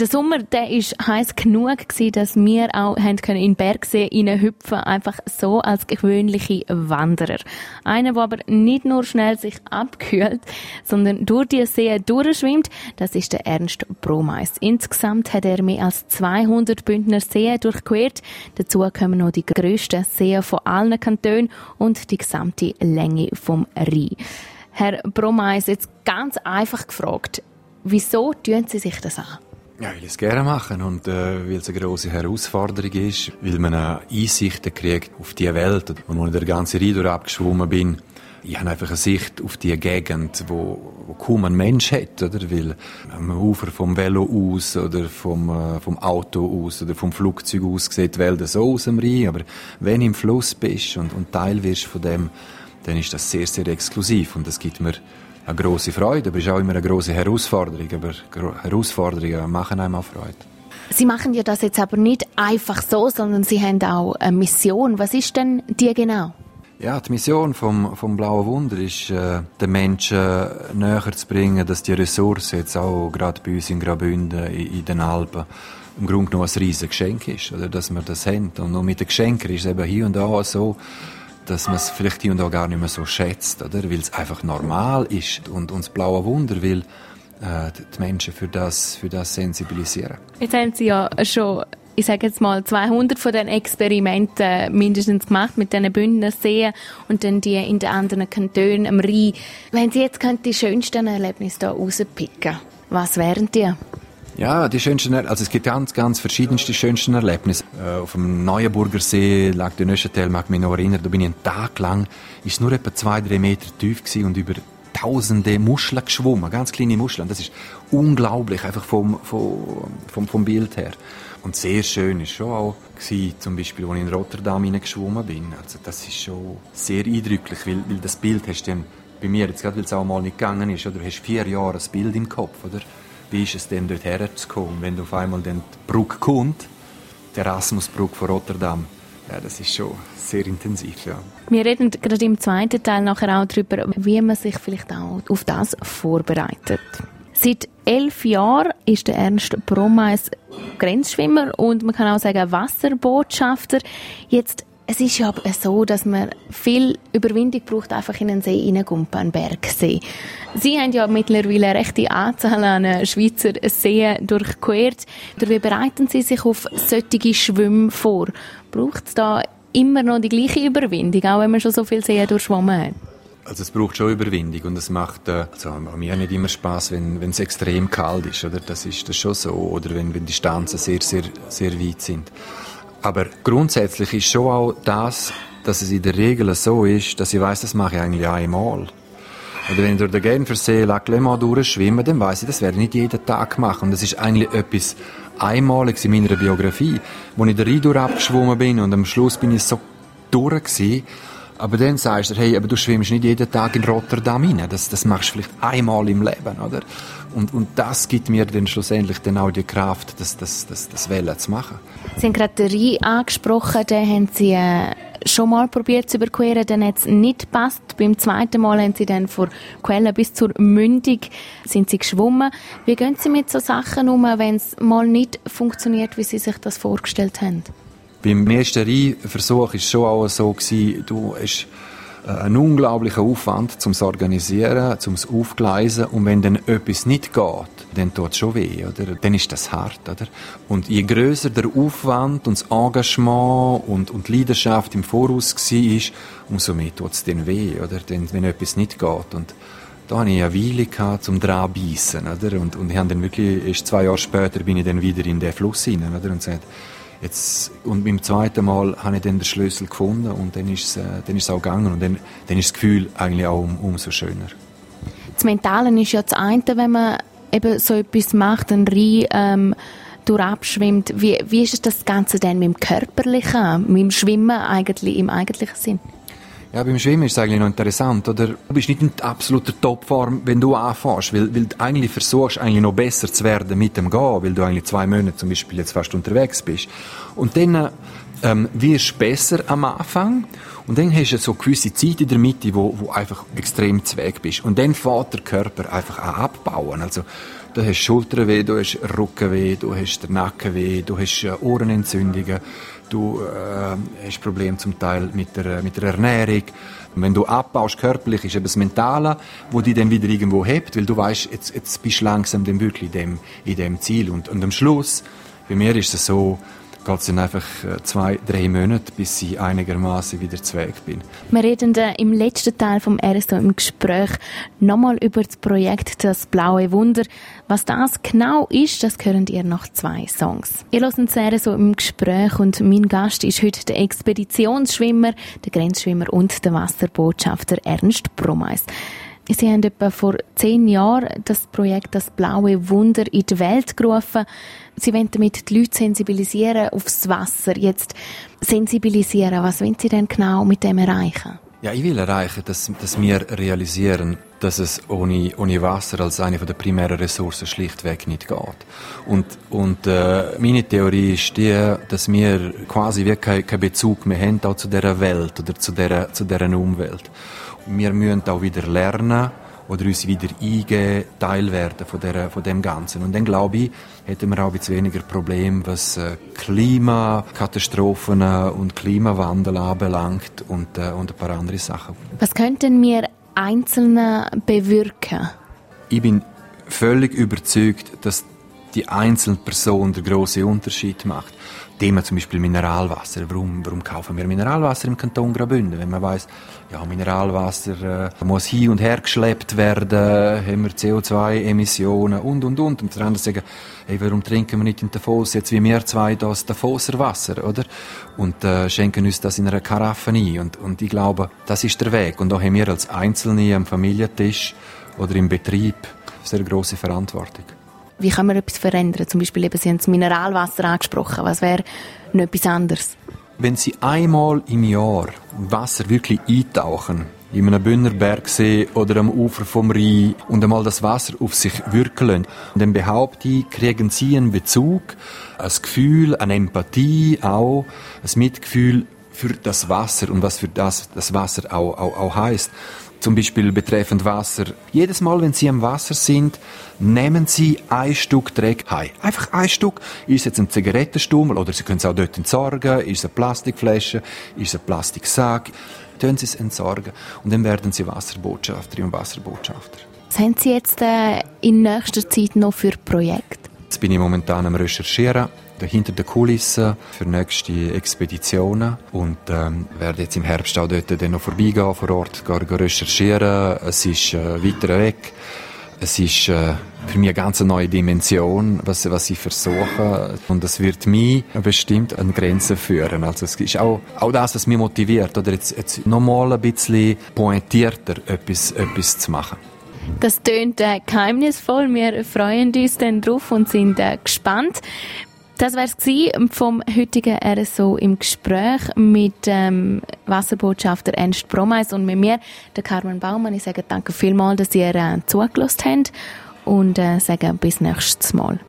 Der Sommer, der ist heiß genug gewesen, dass wir auch in den Bergsee hüpfen, einfach so als gewöhnliche Wanderer. Einer, der aber nicht nur schnell sich abkühlt, sondern durch die See durchschwimmt, das ist der Ernst Bromeis. Insgesamt hat er mehr als 200 Bündner Seen durchquert. Dazu kommen noch die grössten Seen von allen Kantonen und die gesamte Länge vom Rhein. Herr Bromeis, jetzt ganz einfach gefragt, wieso tun Sie sich das an? Ja, ich will es gerne machen und äh, weil es eine große Herausforderung ist, weil man eine Einsicht kriegt auf die Welt. Und als ich der ganze Rhein abgeschwommen bin, ich habe einfach eine Sicht auf die Gegend, wo, wo kaum ein Mensch hat, oder? Weil am Ufer vom Velo aus oder vom, äh, vom Auto aus oder vom Flugzeug aus sieht die Welt so aus dem Rhein, aber wenn du im Fluss bist und, und Teil wirst von dem, dann ist das sehr, sehr exklusiv und das gibt mir eine große Freude, aber es ist auch immer eine große Herausforderung. Aber Herausforderungen machen einem auch Freude. Sie machen ja das jetzt aber nicht einfach so, sondern Sie haben auch eine Mission. Was ist denn die genau? Ja, die Mission vom, vom Blauen Wunder ist, äh, den Menschen näher zu bringen, dass die Ressource jetzt auch gerade bei uns in Graubünden, in, in den Alpen, im Grunde genommen ein riesiges Geschenk ist, oder, dass wir das haben. Und nur mit den Geschenken ist es eben hier und da so, dass man es vielleicht hier und da gar nicht mehr so schätzt, oder? Weil es einfach normal ist und uns blaue Wunder will äh, die Menschen für das, für das sensibilisieren. Jetzt haben Sie ja schon ich sage jetzt mal 200 von den Experimenten mindestens gemacht mit diesen Bündner Seen und dann die in den anderen Kantonen am Rhein. Wenn Sie jetzt die schönsten Erlebnisse hier rauspicken, was wären die? Ja, die schönsten, also es gibt ganz, ganz verschiedenste schönsten Erlebnisse. Äh, auf dem Neuenburger See lag der Neuchâtel, mag mich noch erinnern, da bin ich einen Tag lang, ist nur etwa zwei, drei Meter tief und über tausende Muscheln geschwommen, ganz kleine Muscheln. Das ist unglaublich, einfach vom, vom, vom, vom Bild her. Und sehr schön ist schon auch gewesen, zum Beispiel, als ich in Rotterdam geschwommen bin. Also das ist schon sehr eindrücklich, weil, weil das Bild hast du dann, bei mir jetzt gerade, weil es auch mal nicht gegangen ist, oder du hast vier Jahre ein Bild im Kopf, oder? Wie ist es denn dort herzukommen? Wenn du auf einmal den Brücke kommt, die Erasmusbrücke von Rotterdam, ja, das ist schon sehr intensiv, ja. Wir reden gerade im zweiten Teil nachher auch darüber, wie man sich vielleicht auch auf das vorbereitet. Seit elf Jahren ist der Ernst Brommeis Grenzschwimmer und man kann auch sagen Wasserbotschafter. Jetzt es ist ja so, dass man viel Überwindung braucht, einfach in einen See hineingumpen, einen Bergsee. Sie haben ja mittlerweile eine rechte Anzahl an Schweizer Seen durchquert. Wie bereiten Sie sich auf solche Schwimmen vor? Braucht es da immer noch die gleiche Überwindung, auch wenn man schon so viel Seen durchschwommen hat? Also es braucht schon Überwindung und es macht äh, also mir nicht immer Spaß, wenn wenn es extrem kalt ist, oder das ist das schon so, oder wenn wenn die Distanzen sehr sehr sehr weit sind. Aber grundsätzlich ist schon auch das, dass es in der Regel so ist, dass ich weiß, das mache ich eigentlich einmal. Oder wenn ich durch den Genfersee Lac Léman durchschwimme, dann weiß ich, das werde ich nicht jeden Tag machen. Und das ist eigentlich etwas Einmaliges in meiner Biografie, wo ich den Rhein abgeschwommen bin und am Schluss bin ich so durch gewesen, aber dann sagst du, hey, aber du schwimmst nicht jeden Tag in Rotterdam rein. Das, das machst du vielleicht einmal im Leben, oder? Und, und das gibt mir dann schlussendlich dann auch die Kraft, das, das, das, das Wellen zu machen. Sie haben gerade den Rhein angesprochen, den haben Sie äh, schon mal probiert zu überqueren, dann hat es nicht gepasst. Beim zweiten Mal haben Sie dann vor Quellen bis zur Mündung sind Sie geschwommen. Wie gehen Sie mit so Sachen um, wenn es mal nicht funktioniert, wie Sie sich das vorgestellt haben? Beim ersten Versuch war es schon auch so, gewesen, du hast äh, einen unglaublichen Aufwand, um es zu organisieren, um es aufgleisen. Und wenn dann etwas nicht geht, dann tut es schon weh, oder? Dann ist das hart, oder? Und je größer der Aufwand und das Engagement und, und die Leidenschaft im Voraus war, umso mehr tut es dann weh, oder? Denn, wenn etwas nicht geht. Und da hatte ich eine Weile gehabt, zum dran beißen, oder? Und, und ich dann wirklich, erst zwei Jahre später bin ich dann wieder in den Fluss hinein, oder? Und gesagt, Jetzt, und beim zweiten Mal habe ich dann den Schlüssel gefunden und dann ist es, äh, dann ist es auch gegangen und dann, dann ist das Gefühl eigentlich auch um, umso schöner. Das Mentale ist ja das eine, wenn man eben so etwas macht, ein Rhein ähm, durchabschwimmt. Wie, wie ist das Ganze denn mit dem Körperlichen, mit dem Schwimmen eigentlich, im eigentlichen Sinn? Ja, beim Schwimmen ist es eigentlich noch interessant, oder? Du bist nicht in absoluter Topform, wenn du anfängst, weil, weil du eigentlich versuchst, eigentlich noch besser zu werden mit dem Gehen, weil du eigentlich zwei Monate zum Beispiel jetzt fast unterwegs bist. Und dann ähm, wirst du besser am Anfang und dann hast du so gewisse Zeit in der Mitte, wo, wo einfach extrem zu Weg bist. Und dann fährt der Körper einfach an abbauen. Also Du hast Schulterweh, du hast Rückenweh, du hast den Nackenweh, du hast äh, Ohrenentzündungen, du äh, hast Probleme zum Teil mit der, mit der Ernährung. Und wenn du abbaust körperlich, ist eben das Mentale, wo dich dann wieder irgendwo hebt, weil du weißt, jetzt, jetzt bist du langsam dann wirklich in dem, in dem Ziel. Und, und am Schluss, bei mir ist es so, geht es einfach äh, zwei, drei Monate, bis ich einigermaßen wieder zu bin. Wir reden im letzten Teil vom RSO im Gespräch nochmal über das Projekt Das Blaue Wunder. Was das genau ist, das hören ihr nach zwei Songs. Ihr hört uns RSO im Gespräch und mein Gast ist heute der Expeditionsschwimmer, der Grenzschwimmer und der Wasserbotschafter Ernst Brummeis. Sie haben etwa vor zehn Jahren das Projekt Das Blaue Wunder in die Welt gerufen. Sie wollen damit die Leute sensibilisieren aufs Wasser. Jetzt sensibilisieren, was wollen Sie denn genau mit dem erreichen? Ja, ich will erreichen, dass, dass wir realisieren, dass es ohne, ohne Wasser als eine der primären Ressourcen schlichtweg nicht geht. Und, und äh, meine Theorie ist die, dass wir quasi wie keinen kein Bezug mehr haben auch zu dieser Welt oder zu dieser, zu dieser Umwelt. Wir müssen auch wieder lernen oder uns wieder eingeben, Teil werden von, der, von dem Ganzen. Und dann glaube ich, hätten wir auch ein bisschen weniger Probleme, was äh, Klimakatastrophen und Klimawandel anbelangt und, äh, und ein paar andere Sachen. Was könnten wir Einzelne bewirken? Ich bin völlig überzeugt, dass die einzelne Person den grossen Unterschied macht. Thema zum Beispiel Mineralwasser. Warum, warum kaufen wir Mineralwasser im Kanton Graubünden? Wenn man weiß, ja, Mineralwasser äh, muss hin und her geschleppt werden, haben wir CO2-Emissionen und, und, und. Und der andere sagen, hey, warum trinken wir nicht in Davos jetzt wie wir zwei das Davoser Wasser, oder? Und äh, schenken uns das in einer Karaffe ein. Und, und ich glaube, das ist der Weg. Und da haben wir als Einzelne am Familientisch oder im Betrieb sehr große Verantwortung. Wie kann man etwas verändern? Zum Beispiel eben, Sie haben das Mineralwasser angesprochen. Was wäre noch etwas anderes? Wenn Sie einmal im Jahr Wasser wirklich eintauchen, in einem Bündnerbergsee oder am Ufer vom Rhein und einmal das Wasser auf sich wirken dann behaupte ich, kriegen Sie einen Bezug, ein Gefühl, eine Empathie auch, ein Mitgefühl für das Wasser und was für das das Wasser auch, auch, auch heißt. Zum Beispiel betreffend Wasser. Jedes Mal, wenn Sie am Wasser sind, nehmen Sie ein Stück Dreck heim. Einfach ein Stück. Ist jetzt ein Zigarettenstummel oder Sie können es auch dort entsorgen. Ist es eine Plastikflasche? Ist es ein Plastiksack? Tun Sie es entsorgen. Und dann werden Sie Wasserbotschafterin und Wasserbotschafter. Was haben Sie jetzt äh, in nächster Zeit noch für Projekte? Jetzt bin ich momentan am Recherchieren hinter den Kulissen für nächste Expeditionen und ähm, werde jetzt im Herbst auch dort dann noch vorbeigehen, vor Ort gehen, gehen recherchieren. Es ist äh, weiter weg. Es ist äh, für mich eine ganz neue Dimension, was, was ich versuche. Und es wird mich bestimmt an Grenzen führen. Also es ist auch, auch das, was mich motiviert, oder jetzt, jetzt nochmal ein bisschen pointierter etwas, etwas zu machen. Das tönt äh, geheimnisvoll. Wir freuen uns dann drauf und sind äh, gespannt. Das war es vom heutigen RSO im Gespräch mit ähm, Wasserbotschafter Ernst Bromeis und mit mir, der Carmen Baumann. Ich sage danke vielmals, dass ihr äh, zugelassen habt und äh, sage bis nächstes Mal.